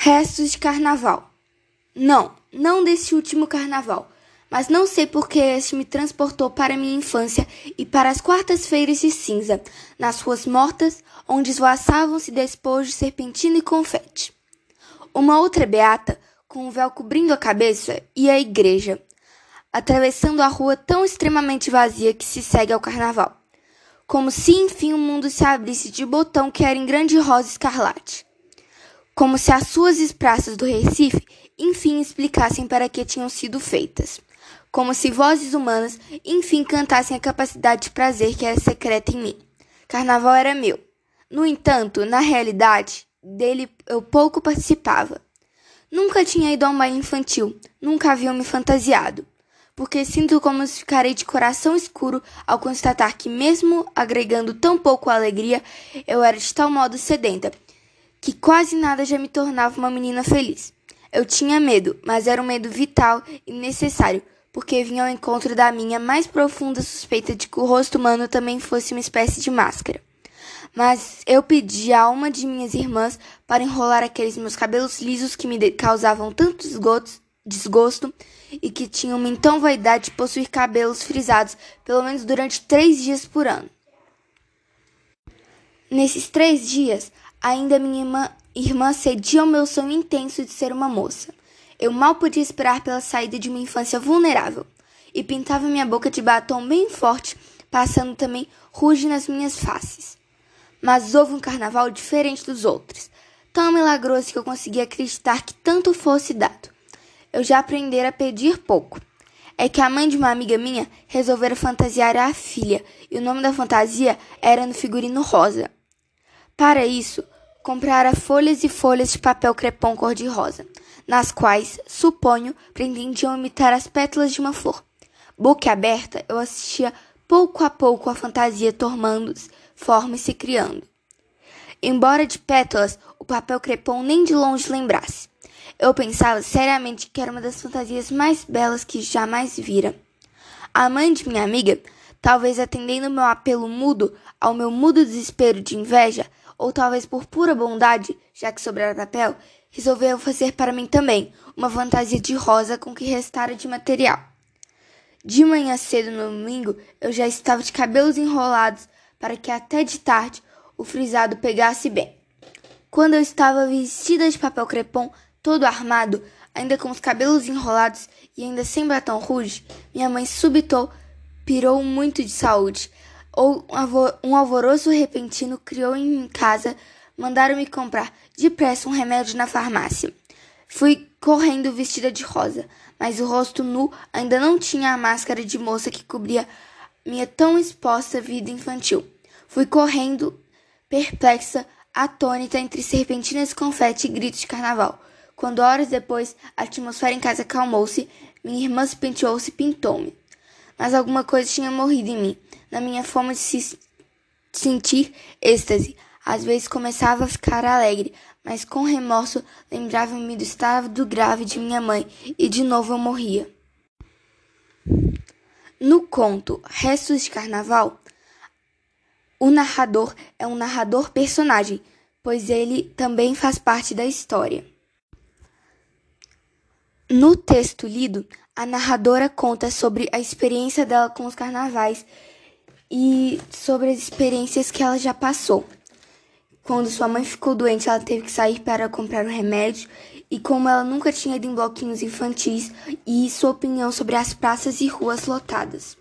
Restos de carnaval. Não, não desse último carnaval, mas não sei por que este me transportou para minha infância e para as quartas-feiras de cinza, nas ruas mortas, onde esvoaçavam-se despojos, serpentina e confete. Uma outra beata, com um véu cobrindo a cabeça, ia à igreja, atravessando a rua tão extremamente vazia que se segue ao carnaval, como se enfim o mundo se abrisse de botão que era em grande rosa escarlate como se as suas praças do Recife enfim explicassem para que tinham sido feitas, como se vozes humanas enfim cantassem a capacidade de prazer que era secreta em mim. Carnaval era meu. No entanto, na realidade, dele eu pouco participava. Nunca tinha ido a um baile infantil, nunca havia me fantasiado, porque sinto como se ficarei de coração escuro ao constatar que, mesmo agregando tão pouco alegria, eu era de tal modo sedenta que quase nada já me tornava uma menina feliz. Eu tinha medo, mas era um medo vital e necessário, porque vinha ao encontro da minha mais profunda suspeita de que o rosto humano também fosse uma espécie de máscara. Mas eu pedi a uma de minhas irmãs para enrolar aqueles meus cabelos lisos que me causavam tanto desgosto e que tinham então vaidade de possuir cabelos frisados pelo menos durante três dias por ano. Nesses três dias, Ainda minha irmã, irmã cedia ao meu sonho intenso de ser uma moça. Eu mal podia esperar pela saída de uma infância vulnerável e pintava minha boca de batom bem forte, passando também ruge nas minhas faces. Mas houve um carnaval diferente dos outros, tão milagroso que eu conseguia acreditar que tanto fosse dado. Eu já aprendera a pedir pouco. É que a mãe de uma amiga minha resolvera fantasiar a filha, e o nome da fantasia era no figurino rosa. Para isso, comprara folhas e folhas de papel crepom cor-de-rosa, nas quais, suponho, pretendiam imitar as pétalas de uma flor. Boca aberta, eu assistia pouco a pouco a fantasia tomando forma e se criando. Embora de pétalas o papel crepom nem de longe lembrasse, eu pensava seriamente que era uma das fantasias mais belas que jamais vira. A mãe de minha amiga, talvez atendendo meu apelo mudo ao meu mudo desespero de inveja, ou talvez por pura bondade, já que sobrara papel, resolveu fazer para mim também uma fantasia de rosa com o que restara de material. De manhã cedo no domingo, eu já estava de cabelos enrolados para que até de tarde o frisado pegasse bem. Quando eu estava vestida de papel crepom, todo armado, ainda com os cabelos enrolados e ainda sem batom rouge, minha mãe subitou, pirou muito de saúde, ou um alvoroço repentino criou em casa, mandaram-me comprar depressa um remédio na farmácia. Fui correndo vestida de rosa, mas o rosto nu ainda não tinha a máscara de moça que cobria minha tão exposta vida infantil. Fui correndo, perplexa, atônita entre serpentinas, confete e gritos de carnaval. Quando horas depois a atmosfera em casa acalmou-se, minha irmã se penteou-se e pintou-me. Mas alguma coisa tinha morrido em mim na minha forma de se sentir êxtase. Às vezes começava a ficar alegre, mas com remorso lembrava-me do estado grave de minha mãe e de novo eu morria. No conto Restos de Carnaval, o narrador é um narrador personagem, pois ele também faz parte da história. No texto lido, a narradora conta sobre a experiência dela com os carnavais e sobre as experiências que ela já passou. Quando sua mãe ficou doente, ela teve que sair para comprar um remédio, e como ela nunca tinha ido em bloquinhos infantis, e sua opinião sobre as praças e ruas lotadas.